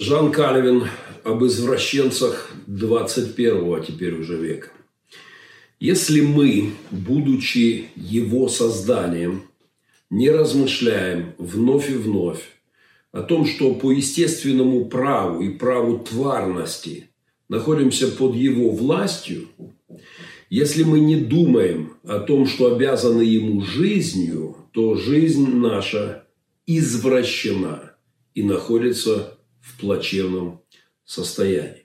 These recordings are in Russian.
Жан Кальвин об извращенцах 21 а теперь уже века. Если мы, будучи его созданием, не размышляем вновь и вновь о том, что по естественному праву и праву тварности находимся под его властью, если мы не думаем о том, что обязаны ему жизнью, то жизнь наша извращена и находится в плачевном состоянии.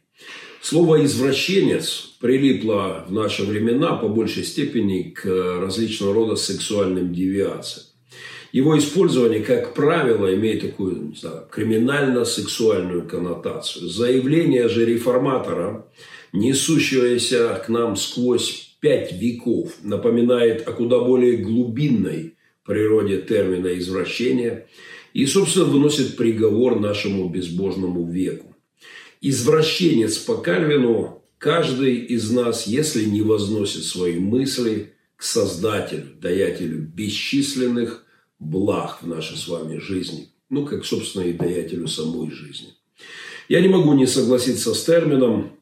Слово «извращенец» прилипло в наши времена по большей степени к различного рода сексуальным девиациям. Его использование, как правило, имеет такую криминально-сексуальную коннотацию. Заявление же реформатора, несущееся к нам сквозь пять веков, напоминает о куда более глубинной природе термина «извращение» и, собственно, выносит приговор нашему безбожному веку. Извращенец по Кальвину каждый из нас, если не возносит свои мысли к Создателю, даятелю бесчисленных благ в нашей с вами жизни. Ну, как, собственно, и даятелю самой жизни. Я не могу не согласиться с термином,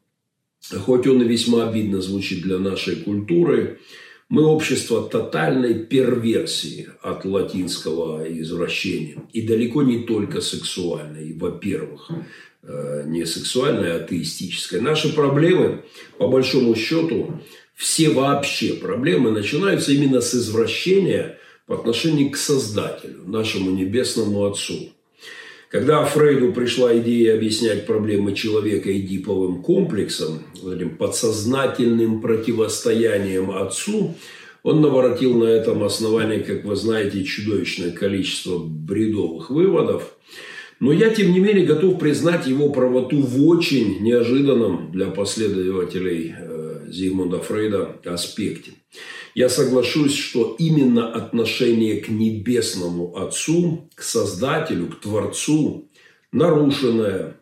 хоть он и весьма обидно звучит для нашей культуры. Мы общество тотальной перверсии от латинского извращения. И далеко не только сексуальной, во-первых. Э, не сексуальной, а атеистической. Наши проблемы, по большому счету, все вообще проблемы начинаются именно с извращения по отношению к Создателю, нашему Небесному Отцу. Когда Фрейду пришла идея объяснять проблемы человека эдиповым комплексом, этим подсознательным противостоянием Отцу, он наворотил на этом основании, как вы знаете, чудовищное количество бредовых выводов. Но я, тем не менее, готов признать его правоту в очень неожиданном для последователей э, Зигмунда Фрейда аспекте я соглашусь, что именно отношение к Небесному Отцу, к Создателю, к Творцу, нарушенное,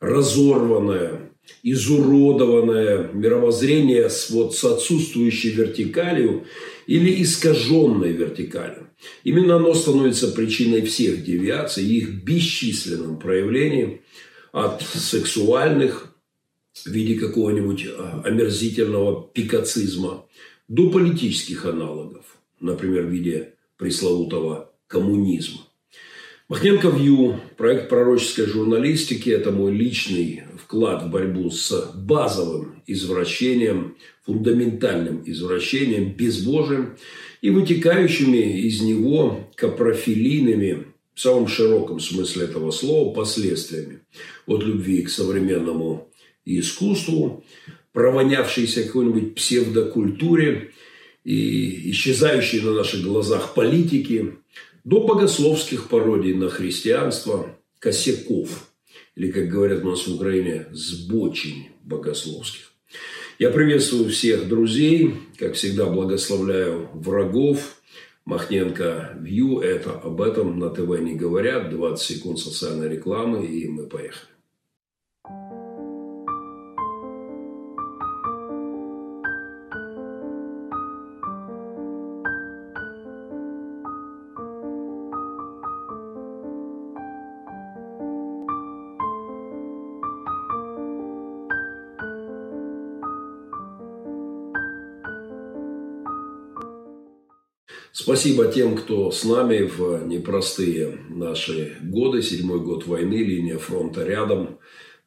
разорванное, изуродованное мировоззрение с, вот, с отсутствующей вертикалью или искаженной вертикалью. Именно оно становится причиной всех девиаций и их бесчисленном проявлении от сексуальных в виде какого-нибудь а, омерзительного пикацизма до политических аналогов, например, в виде пресловутого коммунизма. Махненко Вью, проект пророческой журналистики – это мой личный вклад в борьбу с базовым извращением, фундаментальным извращением, безбожием и вытекающими из него капрофилийными, в самом широком смысле этого слова, последствиями от любви к современному искусству, провонявшейся какой-нибудь псевдокультуре и исчезающей на наших глазах политики, до богословских пародий на христианство, косяков, или, как говорят у нас в Украине, сбочень богословских. Я приветствую всех друзей, как всегда благословляю врагов. Махненко Вью, это об этом на ТВ не говорят. 20 секунд социальной рекламы, и мы поехали. Спасибо тем, кто с нами в непростые наши годы. Седьмой год войны, линия фронта рядом.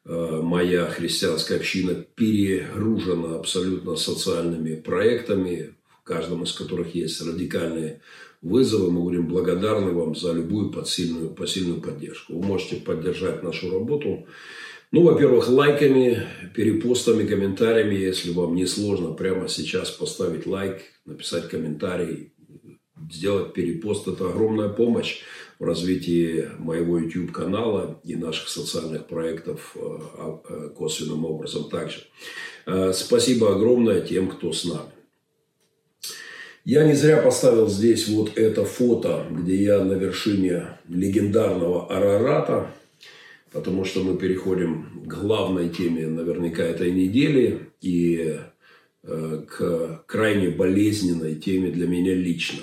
Э, моя христианская община перегружена абсолютно социальными проектами, в каждом из которых есть радикальные вызовы. Мы будем благодарны вам за любую посильную, посильную поддержку. Вы можете поддержать нашу работу ну, во-первых, лайками, перепостами, комментариями, если вам не сложно прямо сейчас поставить лайк, написать комментарий, сделать перепост – это огромная помощь в развитии моего YouTube-канала и наших социальных проектов э, э, косвенным образом также. Э, спасибо огромное тем, кто с нами. Я не зря поставил здесь вот это фото, где я на вершине легендарного Арарата, потому что мы переходим к главной теме наверняка этой недели и к крайне болезненной теме для меня лично.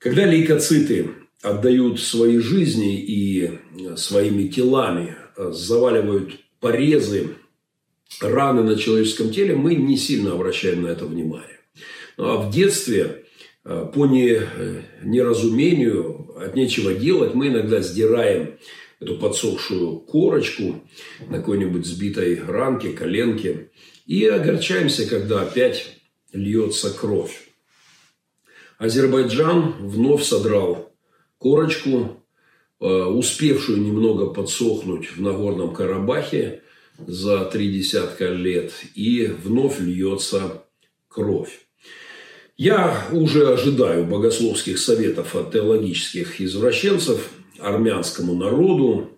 Когда лейкоциты отдают свои жизни и своими телами заваливают порезы, раны на человеческом теле, мы не сильно обращаем на это внимание. Ну, а в детстве по неразумению, от нечего делать, мы иногда сдираем эту подсохшую корочку на какой-нибудь сбитой ранке, коленке. И огорчаемся, когда опять льется кровь. Азербайджан вновь содрал корочку, э, успевшую немного подсохнуть в Нагорном Карабахе за три десятка лет, и вновь льется кровь. Я уже ожидаю богословских советов от теологических извращенцев армянскому народу,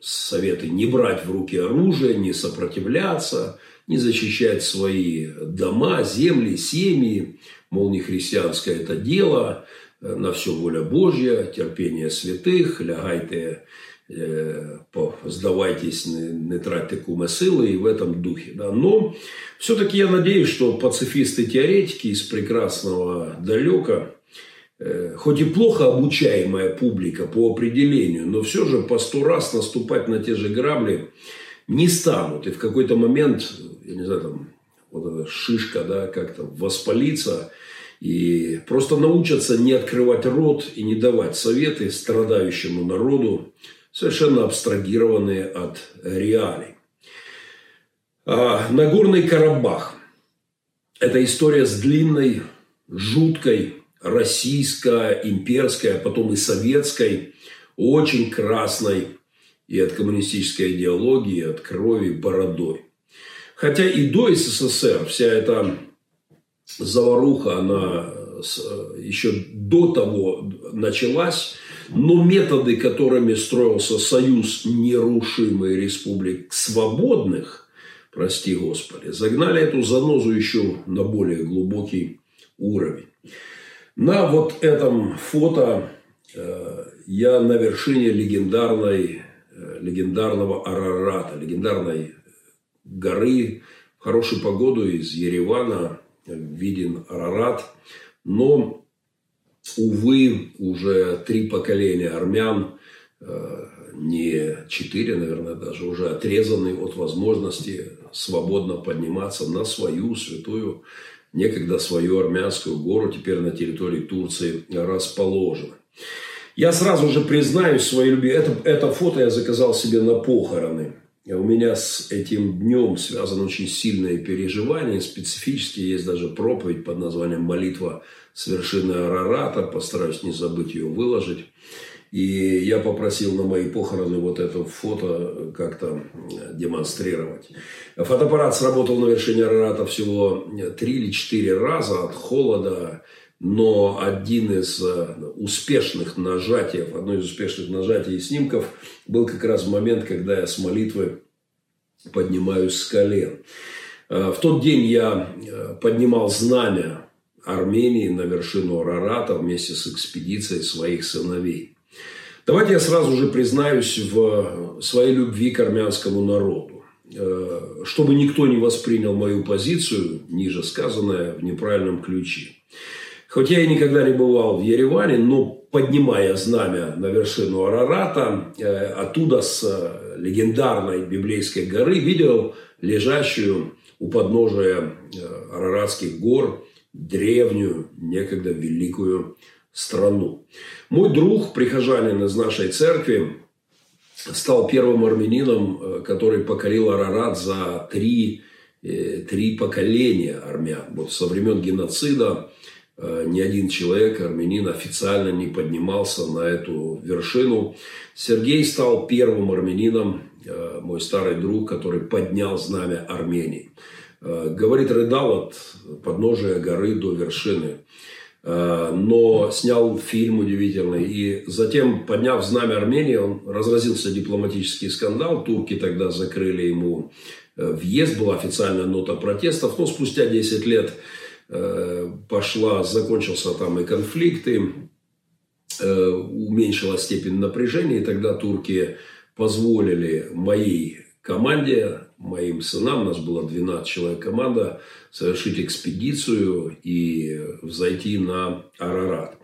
советы не брать в руки оружие, не сопротивляться, не защищать свои дома, земли, семьи, мол, не христианское это дело, э, на все воля Божья, терпение святых, лягайте, э, сдавайтесь, не, тратьте куме силы и в этом духе. Да. Но все-таки я надеюсь, что пацифисты-теоретики из прекрасного далека Э, хоть и плохо обучаемая публика по определению, но все же по сто раз наступать на те же грабли не станут. И в какой-то момент, я не знаю, там, вот эта шишка, да, как-то воспалится, и просто научатся не открывать рот и не давать советы страдающему народу, совершенно абстрагированные от реалий. А Нагорный Карабах – это история с длинной, жуткой российской, имперской, а потом и советской, очень красной и от коммунистической идеологии, и от крови бородой. Хотя и до СССР вся эта заваруха, она еще до того началась, но методы, которыми строился союз нерушимых республик свободных, прости Господи, загнали эту занозу еще на более глубокий уровень. На вот этом фото э, я на вершине легендарной, э, легендарного Арарата, легендарной горы. В хорошую погоду из Еревана виден Арарат. Но, увы, уже три поколения армян, э, не четыре, наверное, даже уже отрезаны от возможности свободно подниматься на свою святую некогда свою армянскую гору, теперь на территории Турции расположена. Я сразу же признаюсь своей любви. Это, это фото я заказал себе на похороны. У меня с этим днем связано очень сильное переживание. Специфически есть даже проповедь под названием «Молитва с вершины Арарата». Постараюсь не забыть ее выложить. И я попросил на мои похороны вот это фото как-то демонстрировать. Фотоаппарат сработал на вершине Арарата всего три или четыре раза от холода. Но один из э, успешных нажатий, одно из успешных нажатий и снимков был как раз момент, когда я с молитвы поднимаюсь с колен. Э, в тот день я э, поднимал знамя Армении на вершину Арарата вместе с экспедицией своих сыновей. Давайте я сразу же признаюсь в своей любви к армянскому народу. Чтобы никто не воспринял мою позицию, ниже сказанное, в неправильном ключе. Хоть я и никогда не бывал в Ереване, но поднимая знамя на вершину Арарата, э, оттуда с легендарной библейской горы видел лежащую у подножия э, Араратских гор древнюю, некогда великую страну. Мой друг, прихожанин из нашей церкви, стал первым армянином, э, который покорил Арарат за три, э, три поколения армян. Вот со времен геноцида э, ни один человек, армянин, официально не поднимался на эту вершину. Сергей стал первым армянином, мой старый друг, который поднял знамя Армении. Говорит, рыдал от подножия горы до вершины. Э, но снял фильм удивительный. И затем, подняв знамя Армении, он разразился дипломатический скандал. Турки тогда закрыли ему э, въезд, была официальная нота протестов. Но спустя 10 лет э, пошла, закончился там и конфликт, и уменьшилась степень напряжения. И тогда турки позволили моей команде, моим сынам, у нас было 12 человек команда, совершить экспедицию и взойти на Арарат.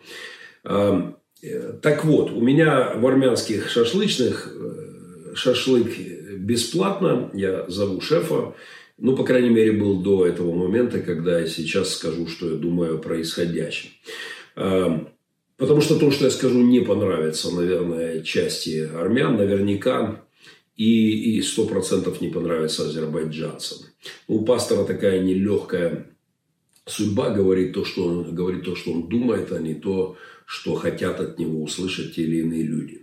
Так вот, у меня в армянских шашлычных э, шашлык бесплатно. Я зову шефа. Ну, по крайней мере, был до этого момента, когда я сейчас скажу, что я думаю о происходящем. А, потому что то, что я скажу, не понравится, наверное, части армян, наверняка, и сто процентов не понравится азербайджанцам. У пастора такая нелегкая судьба говорит то, что он говорит то, что он думает, а не то, что хотят от него услышать те или иные люди.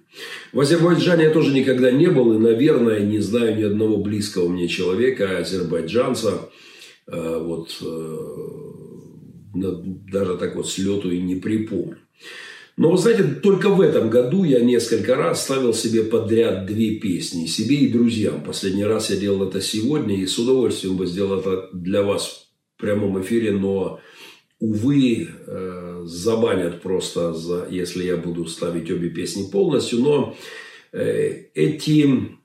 В Азербайджане я тоже никогда не был и, наверное, не знаю ни одного близкого мне человека, азербайджанца, э, вот э, даже так вот с лету и не припомню. Но, вы знаете, только в этом году я несколько раз ставил себе подряд две песни. Себе и друзьям. Последний раз я делал это сегодня. И с удовольствием бы сделал это для вас в прямом эфире. Но увы, э, забанят просто, за, если я буду ставить обе песни полностью. Но э, эти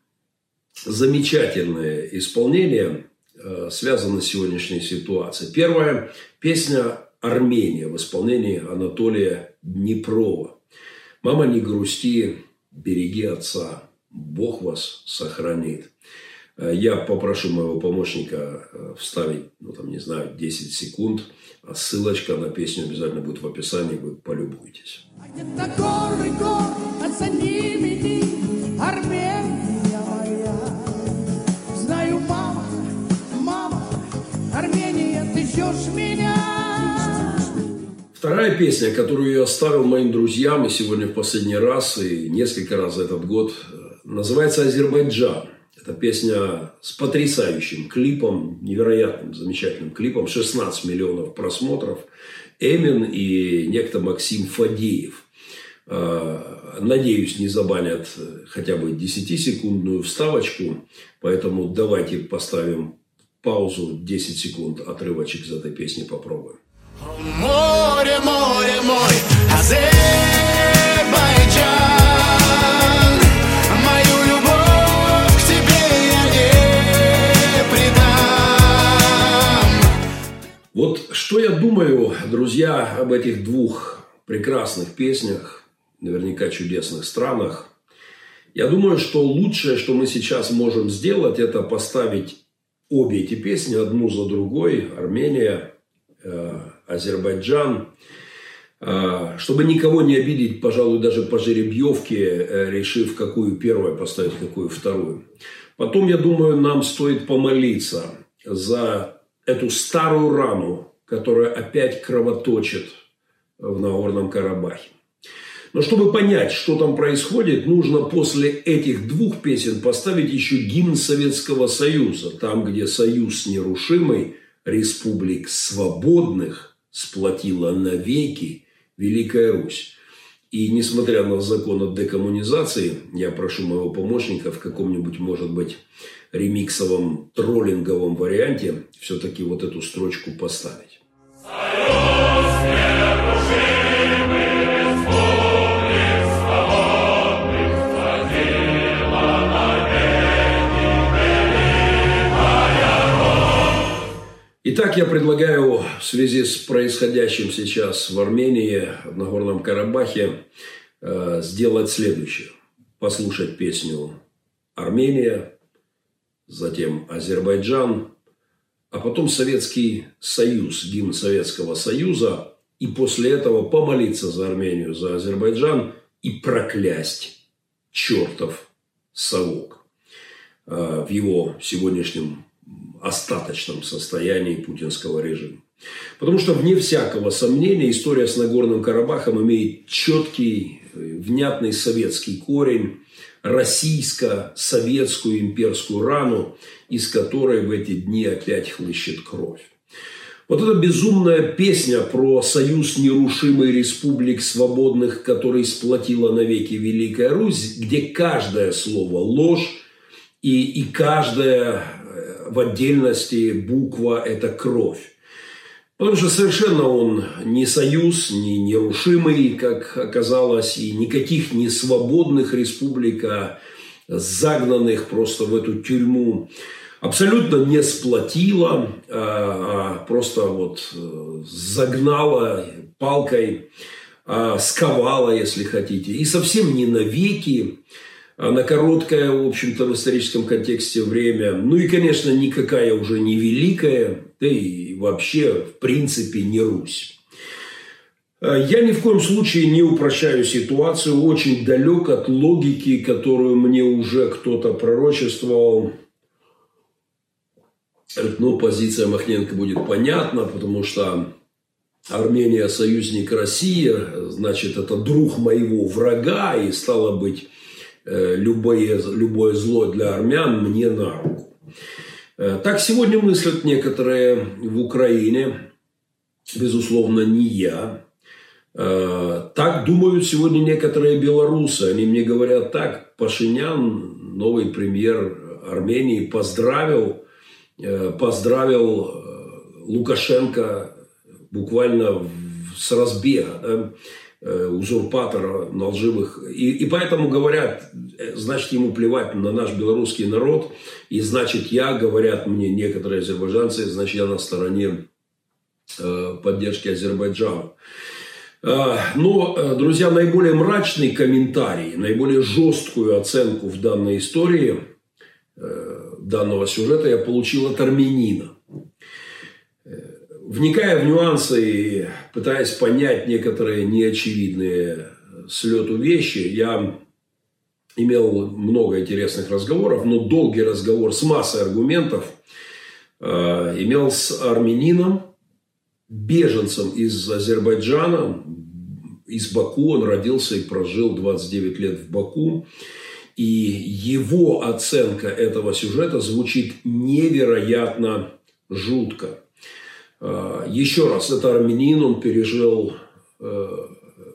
замечательные исполнения э, связаны с сегодняшней ситуацией. Первая песня «Армения» в исполнении Анатолия Днепрова. «Мама, не грусти, береги отца, Бог вас сохранит». Я попрошу моего помощника вставить, ну там, не знаю, 10 секунд. А ссылочка на песню обязательно будет в описании, вы полюбуйтесь. Знаю, мама, мама, Армения, ты ждешь меня. Вторая песня, которую я оставил моим друзьям и сегодня в последний раз, и несколько раз за этот год, э, называется «Азербайджан». Это песня с потрясающим клипом, невероятным, замечательным клипом, 16 миллионов просмотров. Эмин и некто Максим Фадеев. А, надеюсь, не забанят хотя бы 10-секундную вставочку, поэтому давайте поставим паузу 10 секунд, отрывочек из этой песни попробуем. Море, море, мой, Азербайджан. Что я думаю, друзья, об этих двух прекрасных песнях, наверняка чудесных странах. Я думаю, что лучшее, что мы сейчас можем сделать, это поставить обе эти песни одну за другой. Армения, э, Азербайджан. Э, чтобы никого не обидеть, пожалуй, даже по жеребьевке, э, решив, какую первую поставить, какую вторую. Потом, я думаю, нам стоит помолиться за эту старую рану, которая опять кровоточит в Нагорном Карабахе. Но чтобы понять, что там происходит, нужно после этих двух песен поставить еще гимн Советского Союза, там, где союз нерушимый республик свободных сплотила навеки Великая Русь. И несмотря на закон о декоммунизации, я прошу моего помощника в каком-нибудь, может быть, ремиксовом троллинговом варианте все-таки вот эту строчку поставить. Итак, я предлагаю в связи с происходящим сейчас в Армении, в Нагорном Карабахе, э, сделать следующее. Послушать песню «Армения», затем Азербайджан, а потом Советский Союз, гимн Советского Союза, и после этого помолиться за Армению, за Азербайджан и проклясть чертов совок э, в его сегодняшнем остаточном состоянии путинского режима. Потому что, вне всякого сомнения, история с Нагорным Карабахом имеет четкий, э, внятный советский корень, российско-советскую имперскую рану, из которой в эти дни опять хлыщет кровь. Вот эта безумная песня про союз нерушимой республик свободных, который сплотила навеки Великая Русь, где каждое слово ложь и, и каждая э, в отдельности буква – это кровь. Потому что совершенно он не союз, не нерушимый, как оказалось, и никаких не свободных республик, а загнанных просто в эту тюрьму. Абсолютно не сплотила, а, а просто вот э, загнала палкой, а, сковала, если хотите. И совсем не навеки, на короткое, в общем-то, в историческом контексте время. Ну и, конечно, никакая уже не великая, да и вообще, в принципе, не Русь. Э, я ни в коем случае не упрощаю ситуацию, очень далек от логики, которую мне уже кто-то пророчествовал. Ну, позиция Махненко будет понятна, потому что Армения союзник России, значит, это друг моего врага, и стало быть, любое, любое зло для армян мне на руку. Э, так сегодня мыслят некоторые в Украине, безусловно, не я. Э, так думают сегодня некоторые белорусы. Они мне говорят так, Пашинян, новый премьер Армении, поздравил, поздравил Лукашенко буквально с разбега, э, узурпатора на лживых. И, и поэтому говорят, э, значит, ему плевать на наш белорусский народ, и значит, я, говорят мне некоторые азербайджанцы, значит, я на стороне э, поддержки Азербайджана. Но, друзья, наиболее мрачный комментарий, наиболее жесткую оценку в данной истории, данного сюжета я получил от армянина вникая в нюансы и пытаясь понять некоторые неочевидные слету вещи, я имел много интересных разговоров, но долгий разговор с массой аргументов э, имел с армянином, беженцем из Азербайджана, из Баку. Он родился и прожил 29 лет в Баку. И его оценка этого сюжета звучит невероятно жутко. А, еще раз, это армянин, он пережил, э,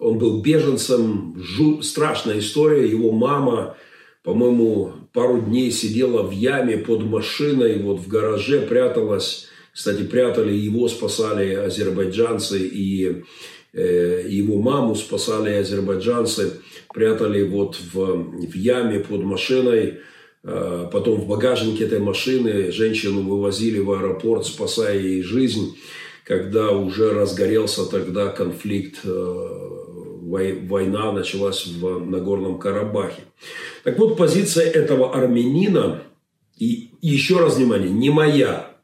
он был беженцем, страшная история. Его мама, по-моему, пару дней сидела в яме под машиной, вот в гараже пряталась. Кстати, прятали его, спасали азербайджанцы, и э, его маму спасали азербайджанцы, прятали вот в, в яме под машиной. Э, потом в багажнике этой машины женщину вывозили в аэропорт, спасая ей жизнь, когда уже разгорелся тогда конфликт, э, война началась в Нагорном Карабахе. Так вот, позиция этого армянина, и еще раз внимание, не моя,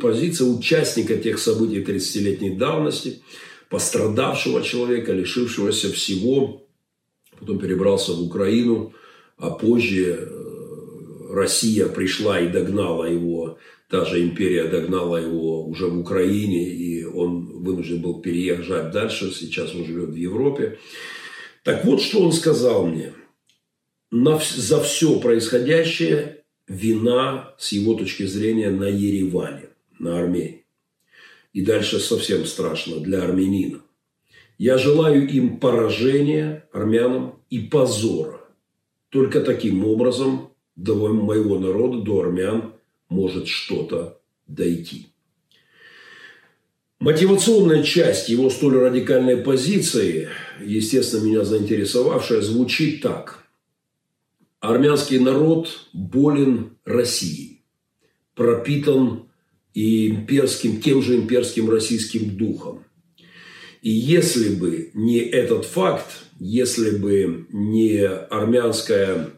позиция участника тех событий 30-летней давности, пострадавшего человека, лишившегося всего, потом перебрался в Украину, а позже э, Россия пришла и догнала его, та же империя догнала его уже в Украине, и он вынужден был переезжать дальше, сейчас он живет в Европе. Так вот, что он сказал мне. На, за все происходящее вина, с его точки зрения, на Ереване, на Армении. И дальше совсем страшно для армянина. Я желаю им поражения, армянам, и позора. Только таким образом до моего народа, до армян может что-то дойти. Мотивационная часть его столь радикальной позиции, естественно, меня заинтересовавшая, звучит так. Армянский народ болен Россией, пропитан и имперским, тем же имперским российским духом. И если бы не этот факт, если бы не армянская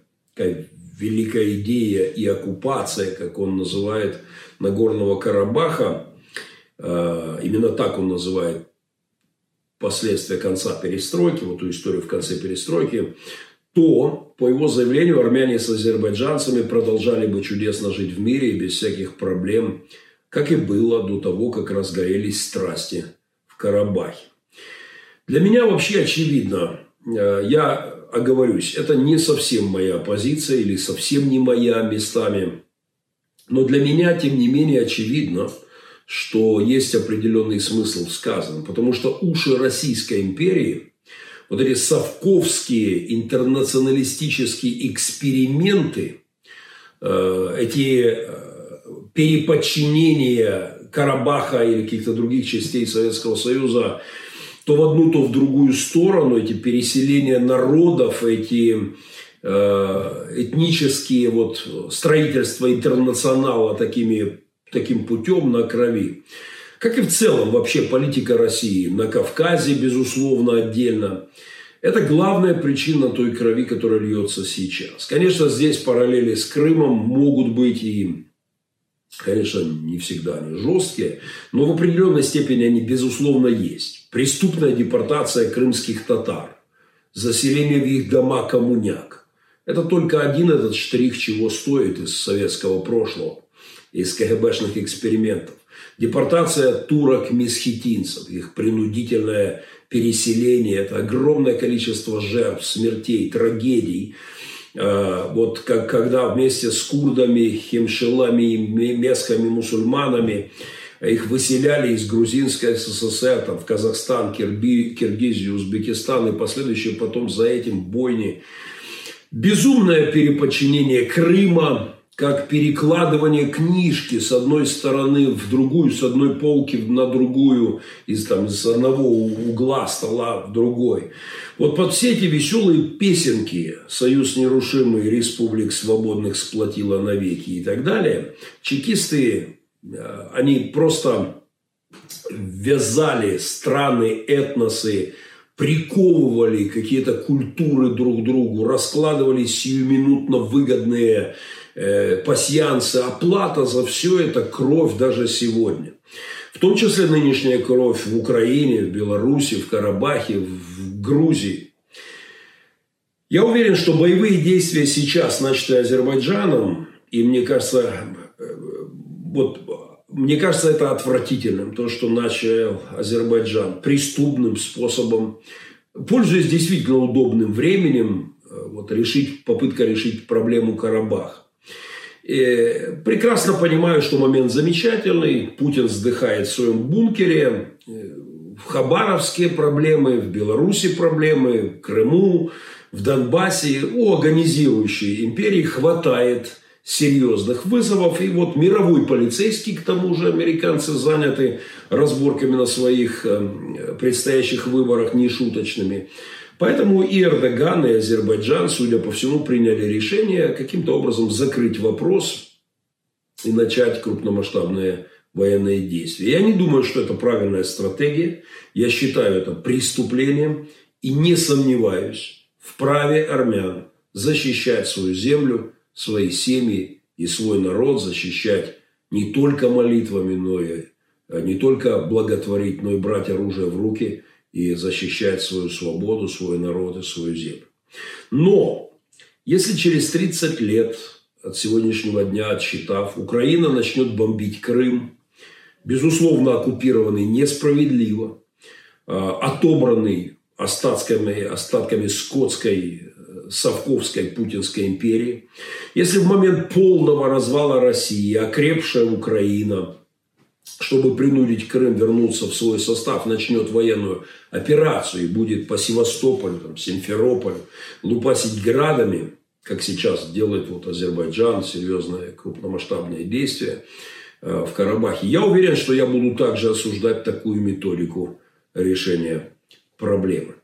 великая идея и оккупация, как он называет, Нагорного Карабаха, э, именно так он называет последствия конца перестройки, вот ту историю в конце перестройки, то, по его заявлению, армяне с азербайджанцами продолжали бы чудесно жить в мире и без всяких проблем, как и было до того, как разгорелись страсти в Карабахе. Для меня вообще очевидно, э, я оговорюсь, это не совсем моя позиция или совсем не моя местами. Но для меня, тем не менее, очевидно, что есть определенный смысл в сказанном. Потому что уши Российской империи, вот эти совковские интернационалистические эксперименты, э, эти э, переподчинения Карабаха или каких-то других частей Советского Союза то в одну, то в другую сторону, эти переселения народов, эти э, этнические вот строительства интернационала такими, таким путем на крови. Как и в целом вообще политика России на Кавказе, безусловно, отдельно. Это главная причина той крови, которая льется сейчас. Конечно, здесь параллели с Крымом могут быть и Конечно, не всегда они жесткие, но в определенной степени они, безусловно, есть. Преступная депортация крымских татар, заселение в их дома коммуняк. Это только один этот штрих, чего стоит из советского прошлого, из КГБшных экспериментов. Депортация турок-месхетинцев, их принудительное переселение, это огромное количество жертв, смертей, трагедий. А, вот как, когда вместе с курдами, химшилами, месками, мусульманами их выселяли из Грузинской СССР, там, в Казахстан, Кирби, Киргизию, Узбекистан и последующие потом за этим бойни. Безумное переподчинение Крыма, как перекладывание книжки с одной стороны в другую, с одной полки на другую, из, там, с одного угла стола в другой. Вот под все эти веселые песенки «Союз нерушимый, республик свободных сплотила навеки» и так далее, чекисты, э, они просто вязали страны, этносы, приковывали какие-то культуры друг к другу, раскладывали сиюминутно выгодные э, пасьянсы, оплата за все это кровь даже сегодня. В том числе нынешняя кровь в Украине, в Беларуси, в Карабахе, в Грузии. Я уверен, что боевые действия сейчас, начатые Азербайджаном, и мне кажется, э, вот мне кажется, это отвратительным, то, что начал Азербайджан преступным способом, пользуясь действительно удобным временем, э, вот, решить, попытка решить проблему Карабах. И прекрасно понимаю, что момент замечательный. Путин вздыхает в своем бункере. Э, в Хабаровске проблемы, в Беларуси проблемы, в Крыму, в Донбассе. У агонизирующей империи хватает серьезных вызовов. И вот мировой полицейский, к тому же американцы заняты разборками на своих э, предстоящих выборах нешуточными. Поэтому и Эрдоган, и Азербайджан, судя по всему, приняли решение каким-то образом закрыть вопрос и начать крупномасштабные военные действия. Я не думаю, что это правильная стратегия. Я считаю это преступлением и не сомневаюсь в праве армян защищать свою землю, свои семьи и свой народ защищать не только молитвами, но и а не только благотворить, но и брать оружие в руки и защищать свою свободу, свой народ и свою землю. Но если через 30 лет от сегодняшнего дня отсчитав, Украина начнет бомбить Крым, безусловно оккупированный несправедливо, а, отобранный остатками, остатками скотской Совковской Путинской империи, если в момент полного развала России окрепшая Украина, чтобы принудить Крым вернуться в свой состав, начнет военную операцию и будет по Севастополю, там, Симферополю лупасить градами, как сейчас делает вот Азербайджан, серьезное крупномасштабное действие э, в Карабахе. Я уверен, что я буду также осуждать такую методику решения проблемы.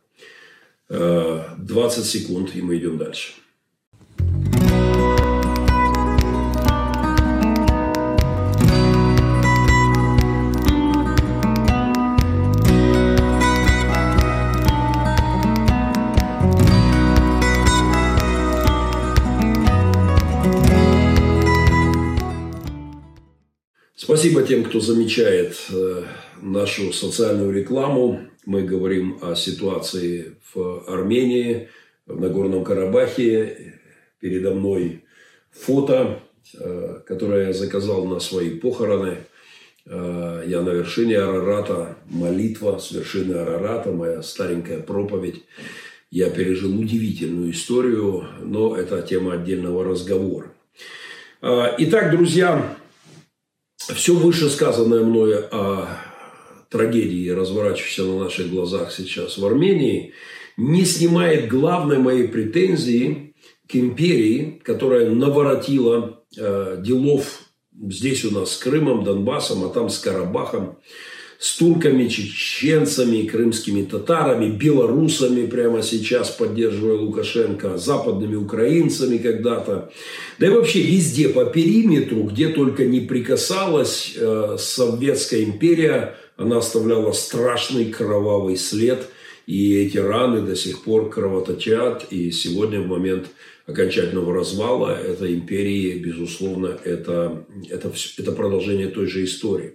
20 секунд, и мы идем дальше. Спасибо тем, кто замечает э, нашу социальную рекламу. Мы говорим о ситуации в Армении, в Нагорном Карабахе. Передо мной фото, э, которое я заказал на свои похороны. Э, я на вершине Арарата, молитва с вершины Арарата, моя старенькая проповедь. Я пережил удивительную историю, но это тема отдельного разговора. Итак, друзья, все вышесказанное мною о трагедии, разворачивающейся на наших глазах сейчас в Армении, не снимает главной моей претензии к империи, которая наворотила э, делов здесь у нас с Крымом, Донбассом, а там с Карабахом с турками, чеченцами, крымскими татарами, белорусами прямо сейчас, поддерживая Лукашенко, западными украинцами когда-то. Да и вообще везде по периметру, где только не прикасалась э, Советская империя, она оставляла страшный кровавый след И эти раны до сих пор кровоточат. И сегодня в момент окончательного развала этой империи, безусловно, это, это, это продолжение той же истории.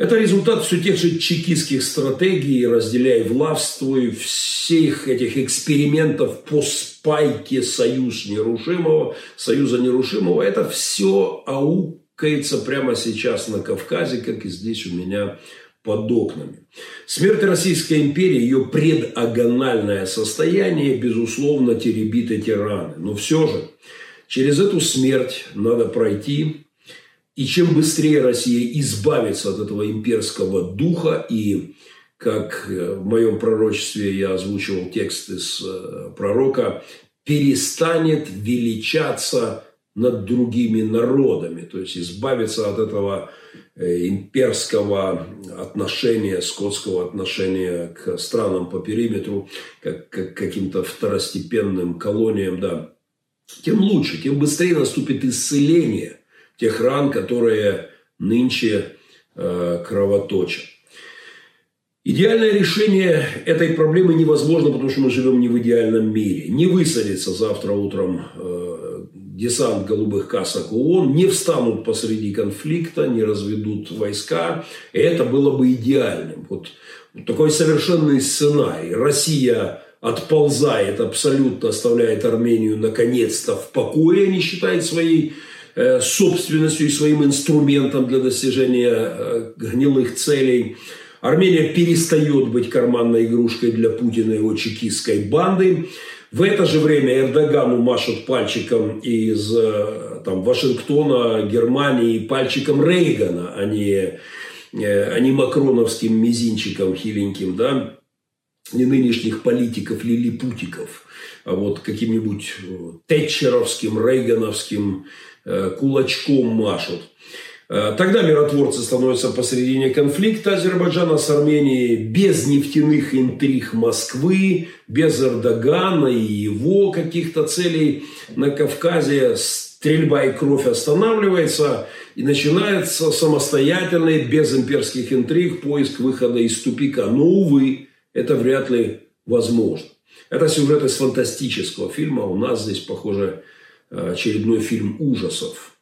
Это результат все тех же чекистских стратегий, разделяй властвуй, всех этих экспериментов по спайке союз нерушимого, союза нерушимого. Это все аукается прямо сейчас на Кавказе, как и здесь у меня под окнами. Смерть Российской империи, ее предагональное состояние, безусловно, теребит эти раны. Но все же, через эту смерть надо пройти, и чем быстрее Россия избавится от этого имперского духа и как в моем пророчестве я озвучивал текст из э, пророка, перестанет величаться над другими народами, то есть избавиться от этого э, имперского отношения, скотского отношения к странам по периметру, как, как каким-то второстепенным колониям, да, тем лучше, тем быстрее наступит исцеление тех ран, которые нынче э, кровоточат. Идеальное решение этой проблемы невозможно, потому что мы живем не в идеальном мире. Не высадится завтра утром э, десант голубых касок ООН, не встанут посреди конфликта, не разведут войска. И это было бы идеальным. Вот, вот такой совершенный сценарий. Россия отползает абсолютно, оставляет Армению наконец-то в покое, не считает своей собственностью и своим инструментом для достижения э, гнилых целей. Армения перестает быть карманной игрушкой для Путина и его чекистской банды. В это же время Эрдогану машут пальчиком из э, там, Вашингтона, Германии, пальчиком Рейгана, а не, а не макроновским мизинчиком хиленьким, да, не нынешних политиков, лилипутиков, а вот каким-нибудь тэтчеровским, рейгановским Э, кулачком машут. Э, тогда миротворцы становятся посредине конфликта Азербайджана с Арменией без нефтяных интриг Москвы, без Эрдогана и его каких-то целей на Кавказе. Стрельба и кровь останавливается и начинается самостоятельный, без имперских интриг, поиск выхода из тупика. Но, увы, это вряд ли возможно. Это сюжет из фантастического фильма. У нас здесь, похоже, очередной фильм ужасов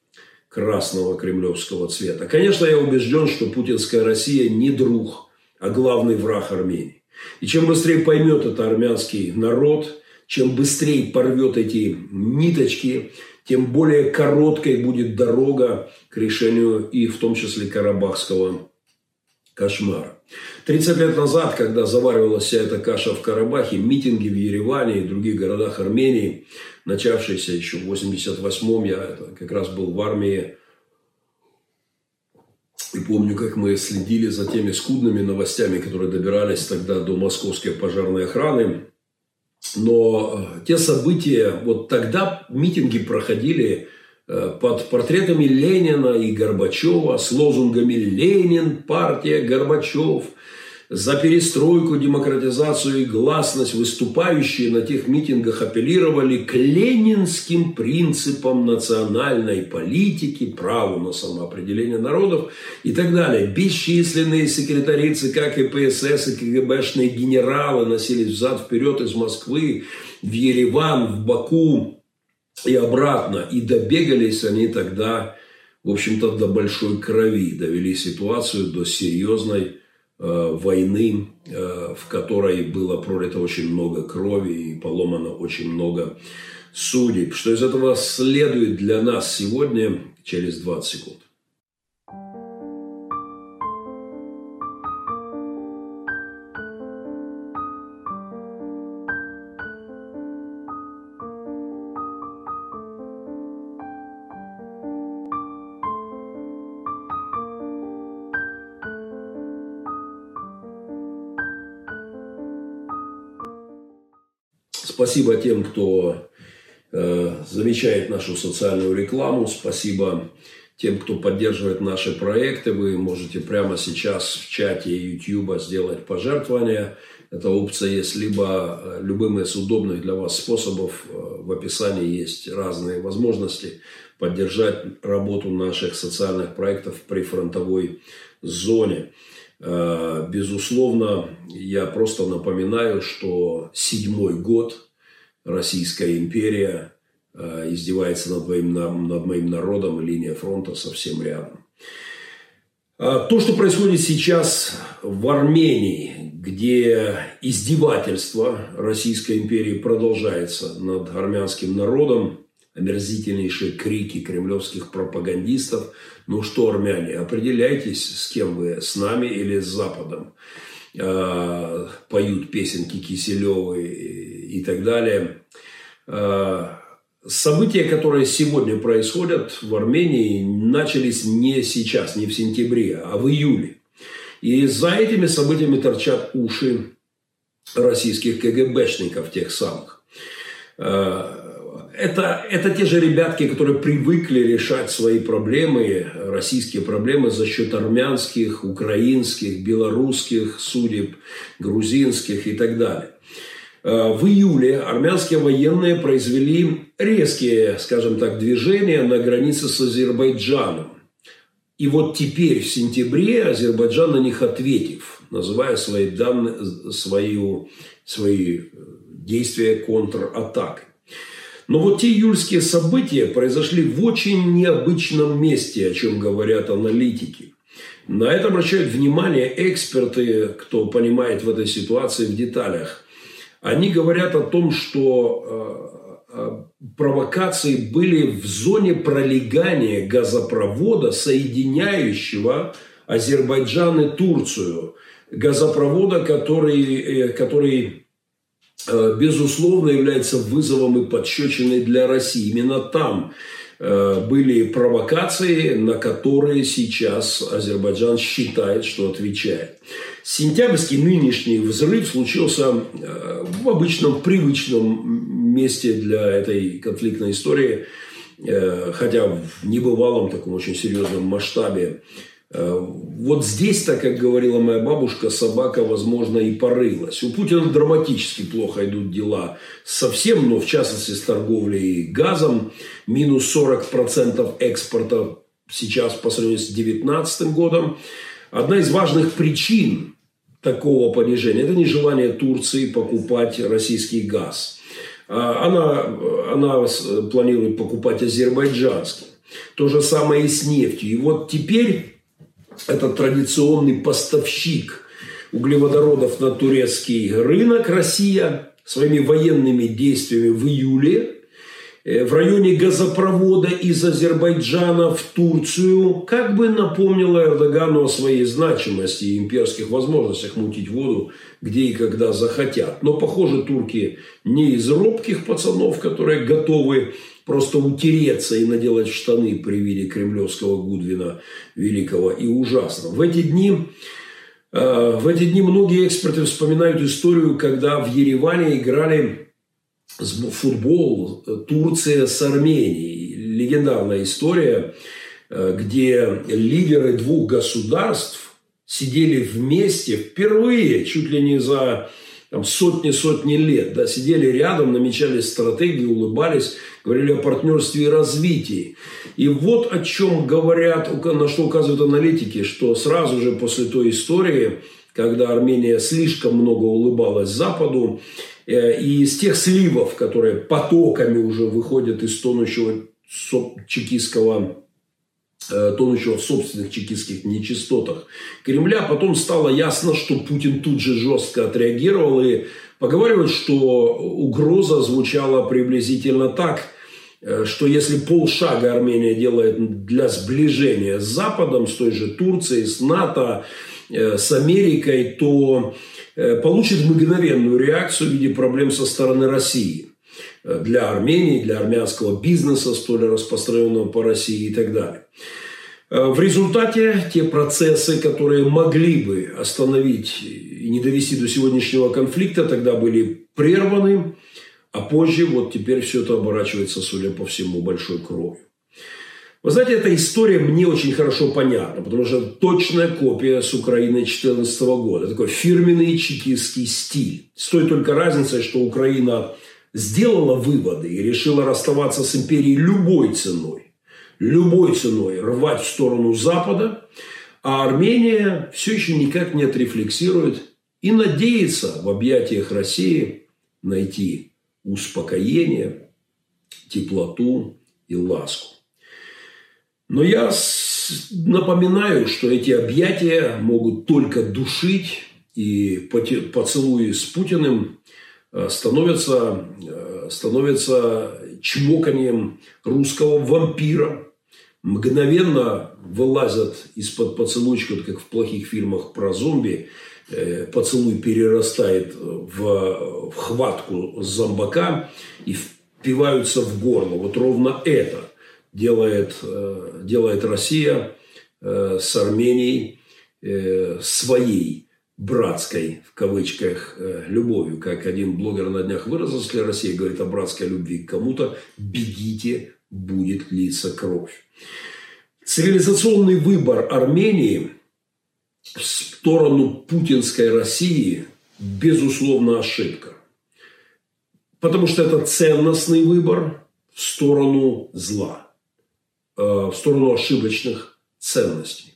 красного кремлевского цвета. Конечно, я убежден, что путинская Россия не друг, а главный враг Армении. И чем быстрее поймет это армянский народ, чем быстрее порвет эти ниточки, тем более короткой будет дорога к решению и в том числе карабахского кошмара. 30 лет назад, когда заваривалась вся эта каша в Карабахе, митинги в Ереване и других городах Армении начавшийся еще в 88-м, я как раз был в армии, и помню, как мы следили за теми скудными новостями, которые добирались тогда до московской пожарной охраны. Но э, те события, вот тогда митинги проходили э, под портретами Ленина и Горбачева с лозунгами «Ленин, партия, Горбачев», за перестройку, демократизацию и гласность выступающие на тех митингах апеллировали к ленинским принципам национальной политики, праву на самоопределение народов и так далее. Бесчисленные секретари ЦК КПСС и КГБшные генералы носились взад-вперед из Москвы в Ереван, в Баку и обратно. И добегались они тогда, в общем-то, до большой крови, довели ситуацию до серьезной войны, э, в которой было пролито очень много крови и поломано очень много судеб. Что из этого следует для нас сегодня через 20 секунд. Спасибо тем, кто э, замечает нашу социальную рекламу. Спасибо тем, кто поддерживает наши проекты. Вы можете прямо сейчас в чате YouTube сделать пожертвование. Эта опция есть либо э, любым из удобных для вас способов. Э, в описании есть разные возможности поддержать работу наших социальных проектов при фронтовой зоне. Безусловно, я просто напоминаю, что седьмой год Российская империя издевается над моим, над моим народом, линия фронта совсем рядом. То, что происходит сейчас в Армении, где издевательство Российской империи продолжается над армянским народом, омерзительнейшие крики кремлевских пропагандистов. Ну что, армяне, определяйтесь, с кем вы, с нами или с Западом. А, поют песенки Киселевой и так далее. А, события, которые сегодня происходят в Армении, начались не сейчас, не в сентябре, а в июле. И за этими событиями торчат уши российских КГБшников тех самых. А, это, это те же ребятки, которые привыкли решать свои проблемы, российские проблемы за счет армянских, украинских, белорусских судеб, грузинских и так далее. Э, в июле армянские военные произвели резкие, скажем так, движения на границе с Азербайджаном. И вот теперь, в сентябре, Азербайджан на них ответив, называя свои, данные, свою, свои действия контратакой. Но вот те июльские события произошли в очень необычном месте, о чем говорят аналитики. На это обращают внимание эксперты, кто понимает в этой ситуации в деталях. Они говорят о том, что э, э, провокации были в зоне пролегания газопровода, соединяющего Азербайджан и Турцию. Газопровода, который, э, который безусловно, является вызовом и подщечиной для России. Именно там были провокации, на которые сейчас Азербайджан считает, что отвечает. Сентябрьский нынешний взрыв случился э, в обычном, привычном месте для этой конфликтной истории, хотя в небывалом таком очень серьезном масштабе Э, вот здесь-то, как говорила моя бабушка, собака, возможно, и порылась. У Путина драматически плохо идут дела совсем, но в частности с торговлей газом. Минус 40% экспорта сейчас по сравнению с 2019 годом. Одна из важных причин такого понижения – это нежелание Турции покупать российский газ. А она, она планирует покупать азербайджанский. То же самое и с нефтью. И вот теперь это традиционный поставщик углеводородов на турецкий рынок Россия своими военными действиями в июле в районе газопровода из Азербайджана в Турцию как бы напомнила Эрдогану о своей значимости и имперских возможностях мутить воду где и когда захотят. Но, похоже, турки не из робких пацанов, которые готовы просто утереться и наделать штаны при виде кремлевского Гудвина великого и ужасного. В эти дни э, в эти дни многие эксперты вспоминают историю, когда в Ереване играли футбол Турция с Арменией. Легендарная история, э, где лидеры двух государств сидели вместе впервые, чуть ли не за сотни-сотни лет, да, сидели рядом, намечали стратегии, улыбались, говорили о партнерстве и развитии. И вот о чем говорят, на что указывают аналитики, что сразу же после той истории, когда Армения слишком много улыбалась Западу, э, и из тех сливов, которые потоками уже выходят из тонущего чекистского Э, тонущего в собственных чекистских нечистотах Кремля. Потом стало ясно, что Путин тут же жестко отреагировал. И поговаривают, что угроза звучала приблизительно так, э, что если полшага Армения делает для сближения с Западом, с той же Турцией, с НАТО, э, с Америкой, то получит мгновенную реакцию в виде проблем со стороны России для Армении, для армянского бизнеса, столь распространенного по России и так далее. Э, в результате те процессы, которые могли бы остановить и не довести до сегодняшнего конфликта, тогда были прерваны, а позже вот теперь все это оборачивается, судя по всему, большой кровью. Вы знаете, эта история мне очень хорошо понятна, потому что это точная копия с Украины 2014 года. Такой фирменный чекистский стиль. С той только разницей, что Украина сделала выводы и решила расставаться с империей любой ценой любой ценой рвать в сторону Запада, А Армения все еще никак не отрефлексирует и надеется в объятиях России найти успокоение, теплоту и ласку. Но я напоминаю, что эти объятия могут только душить, и поцелуи с Путиным э, становятся, э, становятся чмоканием русского вампира, мгновенно вылазят из-под поцелуйчика, как в плохих фильмах про зомби, э, поцелуй перерастает в, в хватку зомбака и впиваются в горло. Вот ровно это делает, э, делает Россия э, с Арменией своей братской, в кавычках, любовью. Как один блогер на днях выразился, если Россия говорит о братской любви к кому-то, бегите, будет литься кровь. Цивилизационный выбор Армении в сторону путинской России безусловно ошибка. Потому что это ценностный выбор в сторону зла, э, в сторону ошибочных ценностей.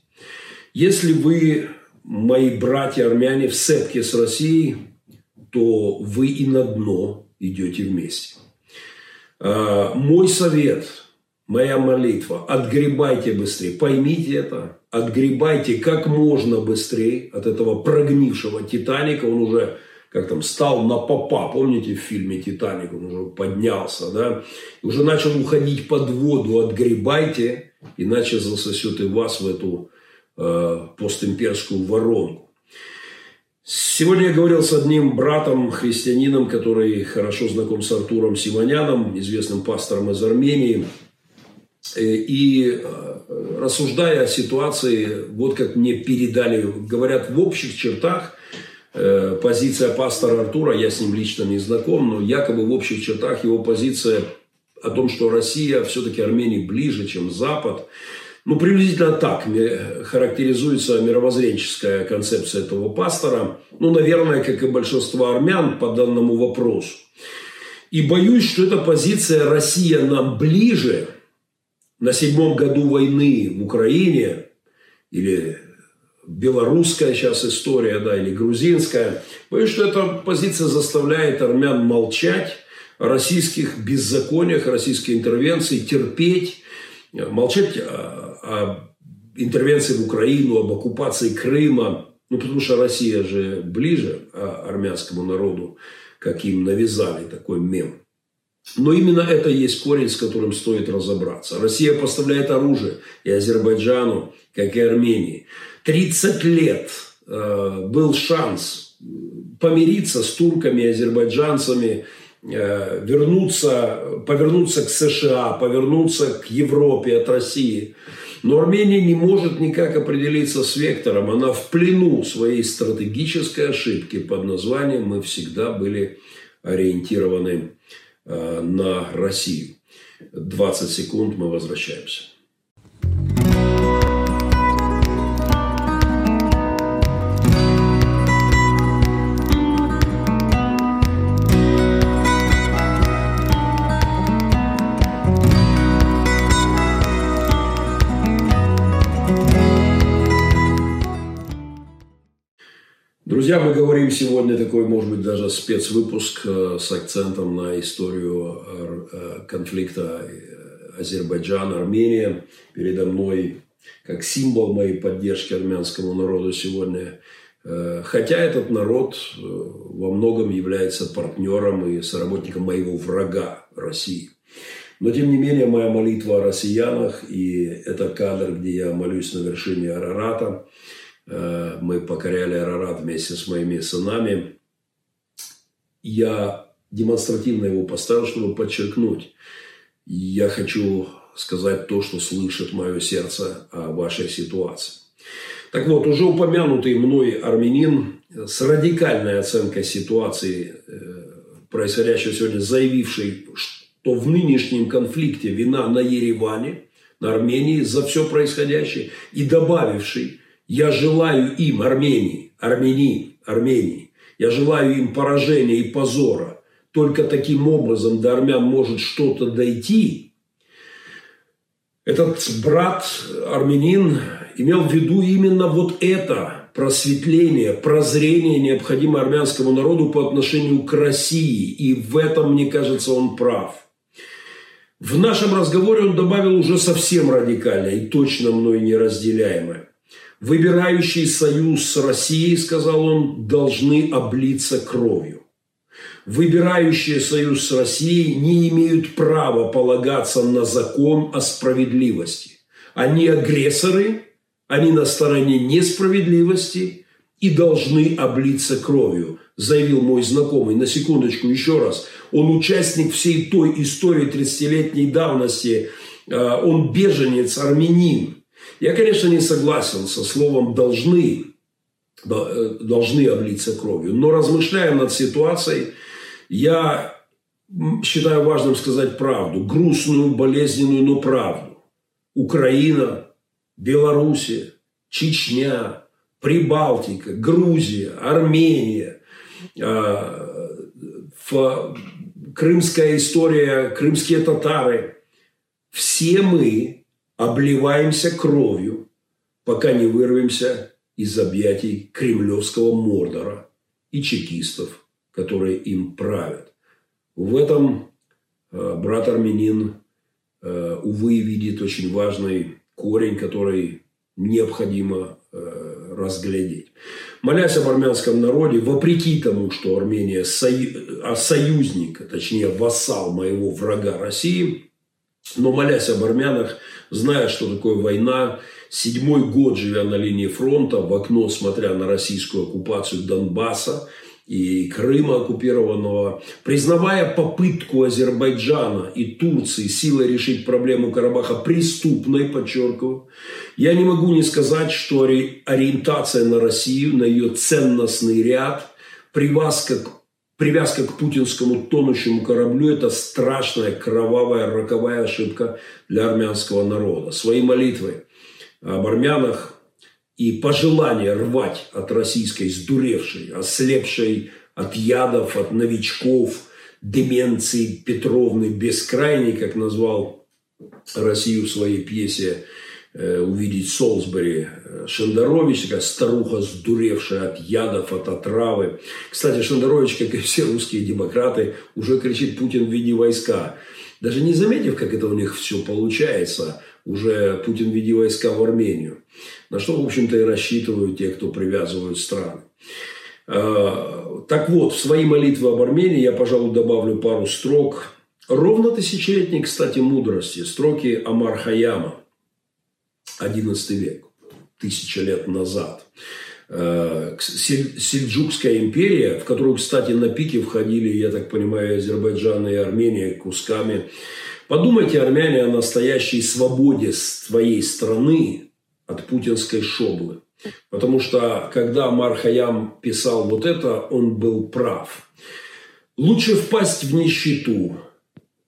Если вы, мои братья армяне, в сепке с Россией, то вы и на дно идете вместе. Э, мой совет – моя молитва. Отгребайте быстрее. Поймите это. Отгребайте как можно быстрее от этого прогнившего Титаника. Он уже как там, стал на попа, помните в фильме «Титаник», он уже поднялся, да, уже начал уходить под воду, отгребайте, иначе засосет и вас в эту э, постимперскую воронку. Сегодня я говорил с одним братом, христианином, который хорошо знаком с Артуром Симоняном, известным пастором из Армении – Э, и э, рассуждая о ситуации, вот как мне передали, говорят, в общих чертах, позиция пастора Артура, я с ним лично не знаком, но якобы в общих чертах его позиция о том, что Россия все-таки Армении ближе, чем Запад. Ну, приблизительно так характеризуется мировоззренческая концепция этого пастора. Ну, наверное, как и большинство армян по данному вопросу. И боюсь, что эта позиция «Россия нам ближе» – на седьмом году войны в Украине, или белорусская сейчас история, да, или грузинская, боюсь, что эта позиция заставляет армян молчать о российских беззакониях, российской интервенции, терпеть, молчать о, о интервенции в Украину, об оккупации Крыма, ну, потому что Россия же ближе а, армянскому народу, как им навязали такой мем. Но именно это есть корень, с которым стоит разобраться. Россия поставляет оружие и Азербайджану, как и Армении. 30 лет э, был шанс помириться с турками, азербайджанцами, э, вернуться, повернуться к США, повернуться к Европе от России. Но Армения не может никак определиться с вектором. Она в плену своей стратегической ошибки под названием «Мы всегда были ориентированы Э, на Россию. 20 секунд, мы возвращаемся. Друзья, мы говорим сегодня такой, может быть, даже спецвыпуск э, с акцентом на историю э, конфликта э, Азербайджан-Армения. Передо мной как символ моей поддержки армянскому народу сегодня. Хотя этот народ во многом является партнером и соработником моего врага России. Но, тем не менее, моя молитва о россиянах, и это кадр, где я молюсь на вершине Арарата – мы покоряли Арарат вместе с моими сынами. Я демонстративно его поставил, чтобы подчеркнуть. Я хочу сказать то, что слышит мое сердце о вашей ситуации. Так вот, уже упомянутый мной армянин с радикальной оценкой ситуации, э, происходящей сегодня, заявивший, что в нынешнем конфликте вина на Ереване, на Армении за все происходящее, и добавивший, я желаю им, Армении, Армении, Армении, я желаю им поражения и позора. Только таким образом до армян может что-то дойти. Этот брат армянин имел в виду именно вот это просветление, прозрение, необходимое армянскому народу по отношению к России. И в этом, мне кажется, он прав. В нашем разговоре он добавил уже совсем радикальное и точно мной неразделяемое. Выбирающий союз с Россией, сказал он, должны облиться кровью. Выбирающие союз с Россией не имеют права полагаться на закон о справедливости. Они агрессоры, они на стороне несправедливости и должны облиться кровью, заявил мой знакомый. На секундочку еще раз – он участник всей той истории 30-летней давности, а, он беженец, армянин. Я, конечно, не согласен со словом «должны», э, должны облиться кровью. Но размышляя над ситуацией, я считаю важным сказать правду. Грустную, болезненную, но правду. Украина, Белоруссия, Чечня, Прибалтика, Грузия, Армения, а, крымская история, крымские татары. Все мы обливаемся кровью, пока не вырвемся из объятий кремлевского мордора и чекистов, которые им правят. В этом э, брат армянин, э, увы, видит очень важный корень, который необходимо э, разглядеть. Молясь об армянском народе, вопреки тому, что Армения сою... а союзник, точнее вассал моего врага России, но молясь об армянах, зная, что такое война, седьмой год живя на линии фронта, в окно смотря на российскую оккупацию Донбасса – и Крыма оккупированного, признавая попытку Азербайджана и Турции силой решить проблему Карабаха преступной, подчеркиваю, я не могу не сказать, что ориентация на Россию, на ее ценностный ряд, привязка к Привязка к путинскому тонущему кораблю – это страшная, кровавая, роковая ошибка для армянского народа. Свои молитвы об армянах и пожелание рвать от российской сдуревшей, ослепшей от ядов, от новичков, деменции Петровны бескрайней, как назвал Россию в своей пьесе «Увидеть Солсбери» Шендерович, такая старуха, сдуревшая от ядов, от отравы. Кстати, Шендерович, как и все русские демократы, уже кричит «Путин, веди войска». Даже не заметив, как это у них все получается, уже Путин веди войска в Армению. На что, в общем-то, и рассчитывают те, кто привязывают страны. А, так вот, в свои молитвы об Армении я, пожалуй, добавлю пару строк. Ровно тысячелетней, кстати, мудрости. Строки Амар Хаяма, XI век, тысяча лет назад. А, Сельджукская империя, в которую, кстати, на пике входили, я так понимаю, Азербайджан и Армения кусками. Подумайте, армяне, о настоящей свободе своей страны, от путинской шоблы. Потому что когда Мархаям писал вот это, он был прав. Лучше впасть в нищету,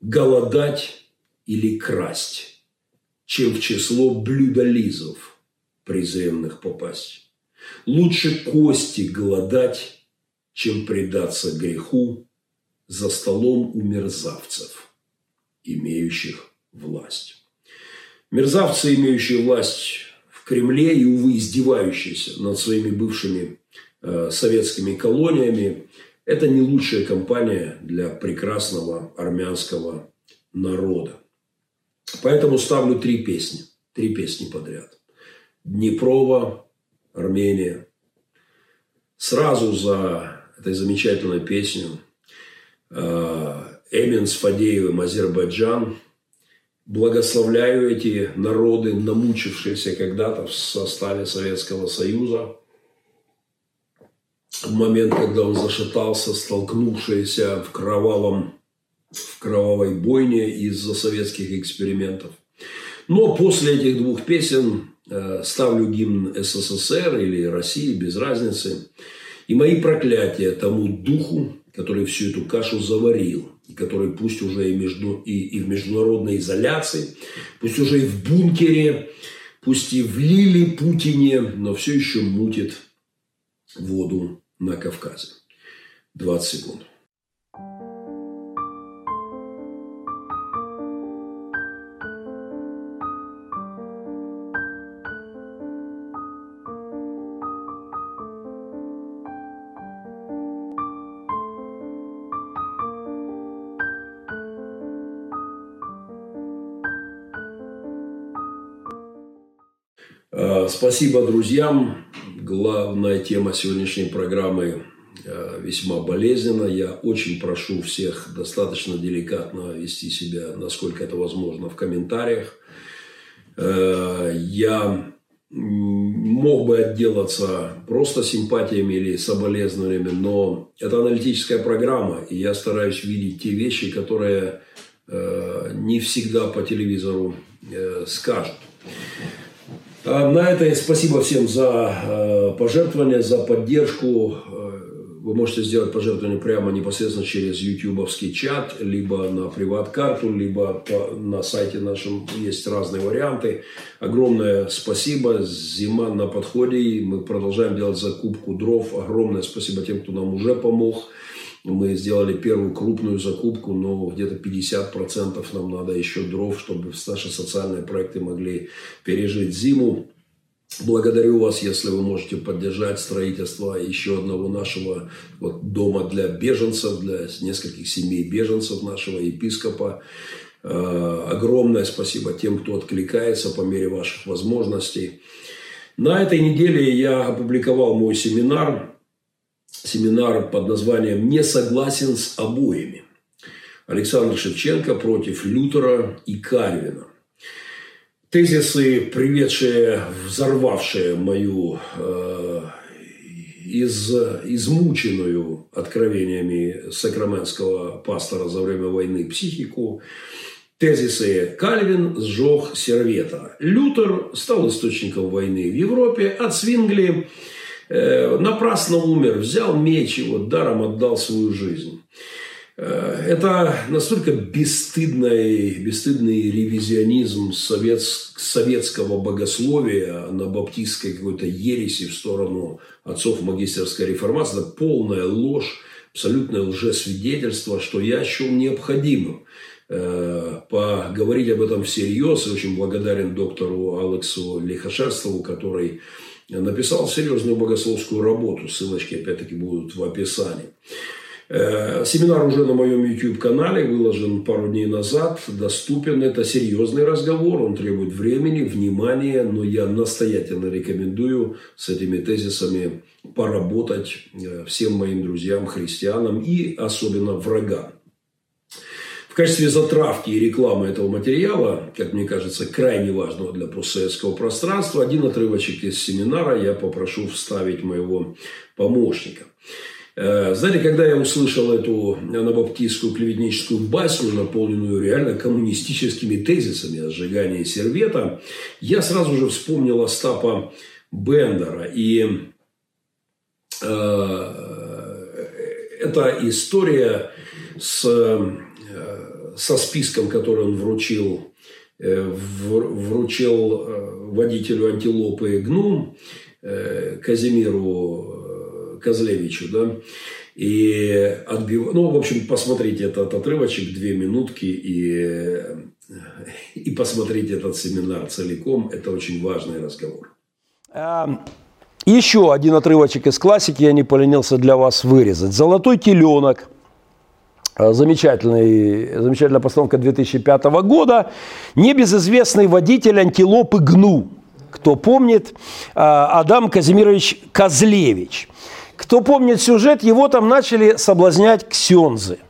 голодать или красть, чем в число блюдолизов, презренных попасть. Лучше кости голодать, чем предаться греху за столом у мерзавцев, имеющих власть. Мерзавцы, имеющие власть в Кремле и, увы, издевающиеся над своими бывшими э, советскими колониями, это не лучшая кампания для прекрасного армянского народа. Поэтому ставлю три песни, три песни подряд. Днепрова, Армения. Сразу за этой замечательной песню э, Эмин с Фадеевым «Азербайджан» Благословляю эти народы, намучившиеся когда-то в составе Советского Союза. В момент, когда он зашатался, столкнувшиеся в кровавом в кровавой бойне из-за советских экспериментов. Но после этих двух песен э, ставлю гимн СССР или России, без разницы. И мои проклятия тому духу, который всю эту кашу заварил, и который пусть уже и, между, и, и в международной изоляции, пусть уже и в бункере, пусть и в Лиле Путине, но все еще мутит воду на Кавказе. 20 секунд. Спасибо друзьям. Главная тема сегодняшней программы э, весьма болезненна. Я очень прошу всех достаточно деликатно вести себя, насколько это возможно, в комментариях. Э, я мог бы отделаться просто симпатиями или соболезнованиями, но это аналитическая программа, и я стараюсь видеть те вещи, которые не всегда по телевизору скажут. А, на это спасибо всем за э, пожертвования, за поддержку. Э, вы можете сделать пожертвование прямо непосредственно через ютубовский чат, либо на приват-карту, либо на сайте нашем есть разные варианты. Огромное спасибо. Зима на подходе. и Мы продолжаем делать закупку дров. Огромное спасибо тем, кто нам уже помог. Мы сделали первую крупную закупку, но где-то 50% нам надо еще дров, чтобы наши социальные проекты могли пережить зиму. Благодарю вас, если вы можете поддержать строительство еще одного нашего вот, дома для беженцев, для нескольких семей беженцев нашего епископа. Э, огромное спасибо тем, кто откликается по мере ваших возможностей. На этой неделе я опубликовал мой семинар семинар под названием «Не согласен с обоими». Александр Шевченко против Лютера и Кальвина. Тезисы, приведшие, взорвавшие мою э, из, измученную откровениями сакраменского пастора за время войны психику, Тезисы Кальвин сжег сервета. Лютер стал источником войны в Европе, Цвингли Э, напрасно умер, взял меч и вот даром отдал свою жизнь. Э, это настолько бесстыдный, бесстыдный ревизионизм совет, советского богословия на баптистской какой-то ереси в сторону отцов магистерской реформации. Это полная ложь, абсолютное лжесвидетельство, что я счел необходимым э, поговорить об этом всерьез. И очень благодарен доктору Алексу Лихошерствову, который написал серьезную богословскую работу. Ссылочки, опять-таки, будут в описании. Э, семинар уже на моем YouTube-канале, выложен пару дней назад, доступен. Это серьезный разговор, он требует времени, внимания, но я настоятельно рекомендую с этими тезисами поработать э, всем моим друзьям, христианам и особенно врагам. В качестве затравки и рекламы этого материала, как мне кажется, крайне важного для постсоветского пространства, один отрывочек из семинара я попрошу вставить моего помощника. Э, знаете, когда я услышал эту анабаптистскую клеветническую басню, наполненную реально коммунистическими тезисами о сжигании сервета, я сразу же вспомнил Остапа Бендера. И э, эта история с со списком, который он вручил, э, вручил э, водителю антилопы Гну, э, Казимиру Козлевичу, да, и отбив... Ну, в общем, посмотрите этот отрывочек, две минутки, и, и посмотрите этот семинар целиком. Это очень важный разговор. Эм, еще один отрывочек из классики я не поленился для вас вырезать. «Золотой теленок» замечательный, замечательная постановка 2005 года. Небезызвестный водитель антилопы Гну. Кто помнит, э, Адам Казимирович Козлевич. Кто помнит сюжет, его там начали соблазнять ксензы –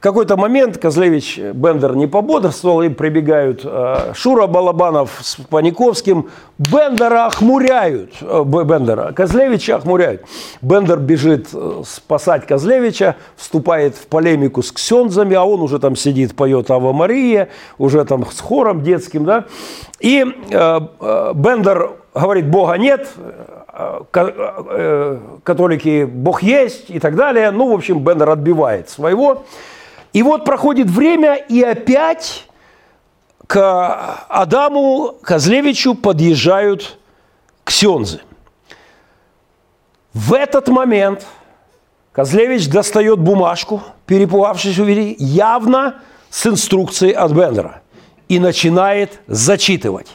какой-то момент Козлевич Бендер не пободрствовал, и прибегают э, Шура Балабанов с Паниковским. Бендера охмуряют. Э, Бендера. Козлевича охмуряют. Бендер бежит э, спасать Козлевича, вступает в полемику с ксензами, а он уже там сидит, поет Ава Мария, уже там с хором детским, да. И э, э, Бендер говорит, Бога нет, э, э, католики, Бог есть и так далее. Ну, в общем, Бендер отбивает своего. И вот проходит время, и опять к Адаму Козлевичу подъезжают ксензы. В этот момент Козлевич достает бумажку, перепугавшись увидеть, явно с инструкцией от Бендера, и начинает зачитывать.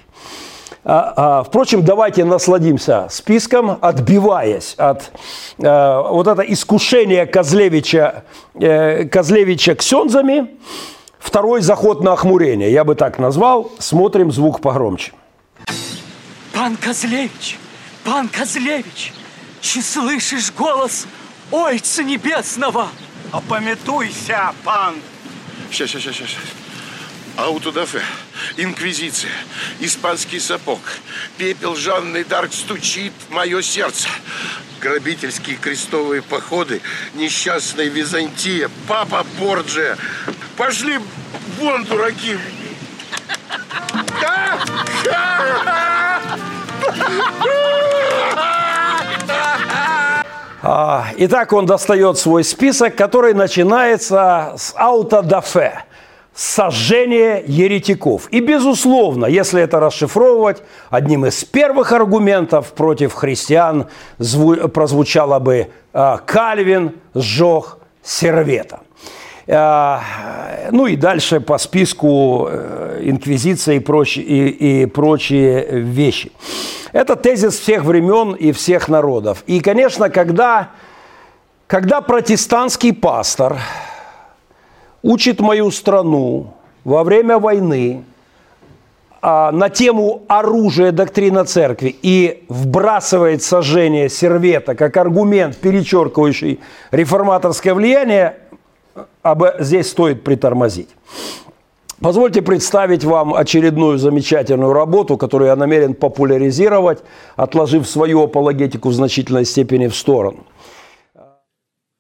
А, а, впрочем, давайте насладимся списком, отбиваясь от э, вот это искушение Козлевича, э, Козлевича ксензами. Второй заход на охмурение, я бы так назвал. Смотрим звук погромче. Пан Козлевич, пан Козлевич, чи слышишь голос Ойца Небесного? Опамятуйся, пан! Сейчас, сейчас, сейчас, сейчас. Аутодафе, инквизиция, испанский сапог, пепел Жанны Дарк стучит в мое сердце. Грабительские крестовые походы, несчастная Византия, папа Борджия. Пошли вон, дураки! А, итак, он достает свой список, который начинается с аутодафе сожжение еретиков. И, безусловно, если это расшифровывать, одним из первых аргументов против христиан прозвучало бы а, «Кальвин сжег сервета». А, ну и дальше по списку э, инквизиции и прочие, и, и прочие вещи. Это тезис всех времен и всех народов. И, конечно, когда, когда протестантский пастор учит мою страну во время войны а, на тему оружия доктрина церкви и вбрасывает сожжение сервета как аргумент, перечеркивающий реформаторское влияние, об, здесь стоит притормозить. Позвольте представить вам очередную замечательную работу, которую я намерен популяризировать, отложив свою апологетику в значительной степени в сторону.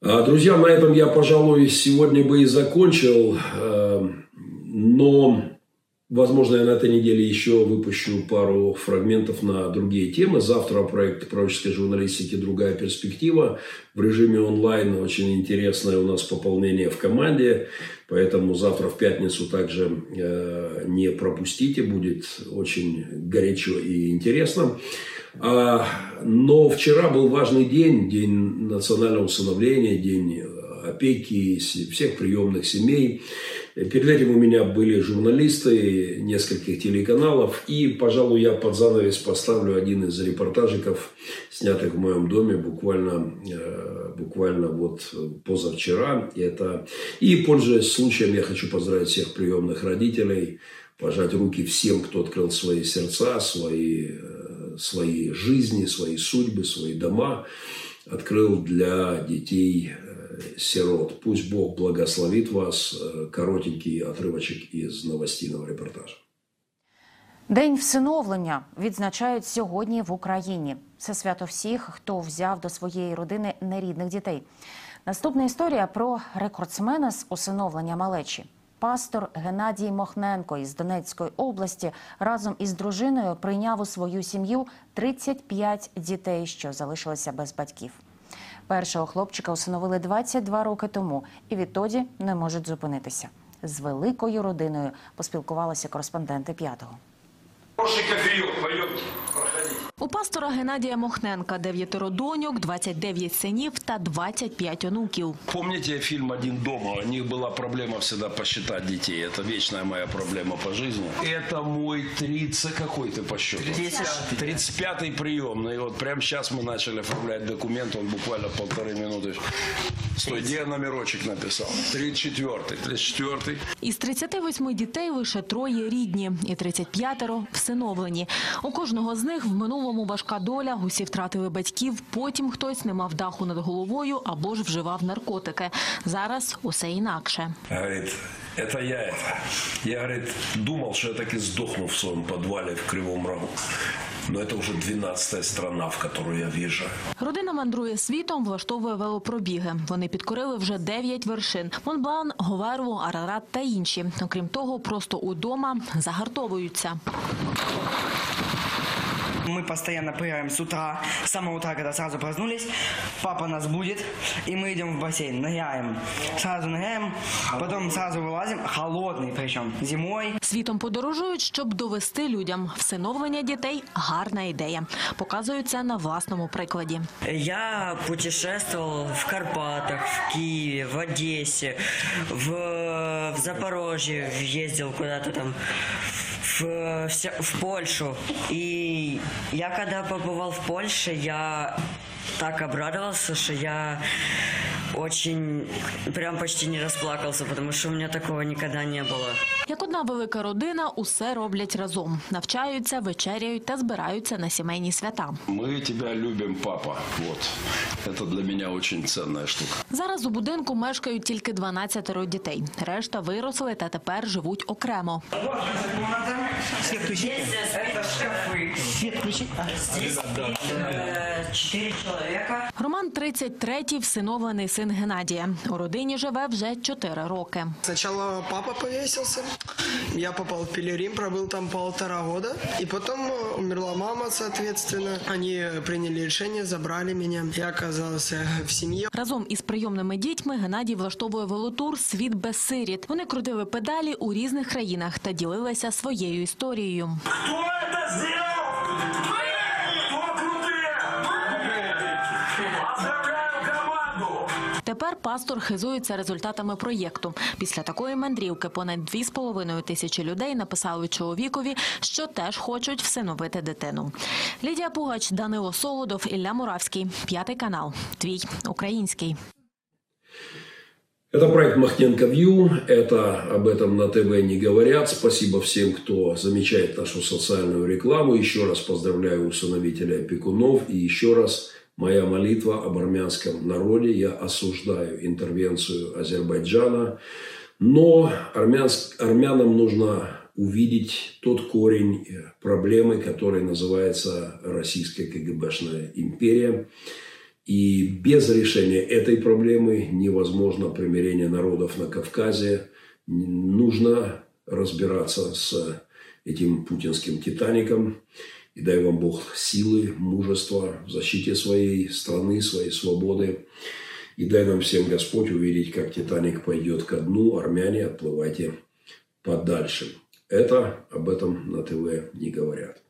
А, друзья, на этом я, пожалуй, сегодня бы и закончил, э, но Возможно, я на этой неделе еще выпущу пару фрагментов на другие темы. Завтра проект пророческой журналистики «Другая перспектива» в режиме онлайн. Очень интересное у нас пополнение в команде. Поэтому завтра в пятницу также э, не пропустите. Будет очень горячо и интересно. А, но вчера был важный день, день национального усыновления, день опеки всех приемных семей. Перед этим у меня были журналисты нескольких телеканалов. И, пожалуй, я под занавес поставлю один из репортажиков, снятых в моем доме буквально, э, буквально вот позавчера. Это... И, пользуясь случаем, я хочу поздравить всех приемных родителей, пожать руки всем, кто открыл свои сердца, свои, э, свои жизни, свои судьбы, свои дома, открыл для детей сирот. Пусть Бог благословит вас. Коротенький отрывочок із новостійного репортажу. День всиновлення відзначають сьогодні в Україні. Це свято всіх, хто взяв до своєї родини нерідних дітей. Наступна історія про рекордсмена з усиновлення малечі. Пастор Геннадій Мохненко із Донецької області разом із дружиною прийняв у свою сім'ю 35 дітей, що залишилися без батьків. Першого хлопчика усиновили 22 роки тому, і відтоді не можуть зупинитися. З великою родиною поспілкувалися кореспонденти п'ятого. Хороший кофеек, пойдемте. У пастора Геннадія Мохненка дев'ятеро доньок, 29 синів та 25 онуків. Помните фильм «Один дома»? У них была проблема всегда посчитать детей. Это вечная моя проблема по жизни. Это мой 30... Какой ты по счету? 35-й приемный. Вот прямо сейчас мы начали оформлять документ. Он буквально полторы минуты. Стой, где я номерочек написал? 34-й. 34-й. Із 38 дітей лише троє рідні і 35-ро всиновлені. У кожного з них в минулому важка доля. Усі втратили батьків. Потім хтось не мав даху над головою або ж вживав наркотики. Зараз усе інакше. Говорит, это я это. Я, говорит, думал, что я так и сдохну в своем подвале в Кривом Рогу. Но это уже 12 страна, в которую я въезжаю. Родина мандрує світом, влаштовує велопробіги. Вони підкорили вже 9 вершин: Монблан, Говерву, Арарат та інші. Окрім того, просто удома загартовуються. Мы постоянно прыгаем с утра, с самого утра, когда сразу проснулись. Папа нас будет, и мы идем в бассейн, ныряем. Сразу ныряем, потом сразу вылазим, холодный причем, зимой. Світом подорожують, щоб довести людям. Всиновлення дітей гарна ідея. Показують це на власному прикладі. Я путешествовал в Карпатах, в Киеве, в Одессе, в, в Запорожье ездил куда-то там, В, вся- в Польшу. И я когда побывал в Польше, я так обрадовался, что я очень, прям почти не расплакался, потому что у меня такого никогда не было. Як одна Одна велика родина усе роблять разом. Навчаються, вечеряють та збираються на сімейні свята. Мы тебя любим, папа. Вот. Это для меня очень ценная штука. Зараз у будинку мешкають тільки 12 дітей. Решта виросли та тепер живуть окремо. Свет включите. Это шкафы. Свет включите. Здесь э, четыре человека. Роман 33-й, всиновлений син Геннадія. У родині живе вже 4 роки. Сначала папа повесился, я попал в Пилерим, пробыл там полтора года, и потом э, умерла мама, соответственно. Они приняли решение, забрали меня. Я оказался в семье. Разом із прийомними дітьми Геннадій влаштовує велотур Світ без сиріт. Вони крутили педалі у різних країнах та ділилися своєю історією. Кто это сделал? Тепер пастор хизується результатами проєкту. Після такої мандрівки понад 2,5 тисячі людей написали чоловікові, що теж хочуть всиновити дитину. Лідія Пугач, Данило Солодов, Ілля Муравський. П'ятий канал. Твій український. Это проект Махненко Вью. Это об этом на ТВ не говорят. Спасибо всем, кто замечает нашу социальную рекламу. Еще раз поздравляю усыновителя опекунов. И еще раз моя молитва об армянском народе. Я осуждаю интервенцию Азербайджана. Но армянск- армянам нужно увидеть тот корень э, проблемы, который называется Российская КГБшная империя. И без решения этой проблемы невозможно примирение народов на Кавказе. Нужно разбираться с этим путинским титаником. И дай вам Бог силы, мужества в защите своей страны, своей свободы. И дай нам всем Господь увидеть, как Титаник пойдет ко дну. Армяне, отплывайте подальше. Это об этом на ТВ не говорят.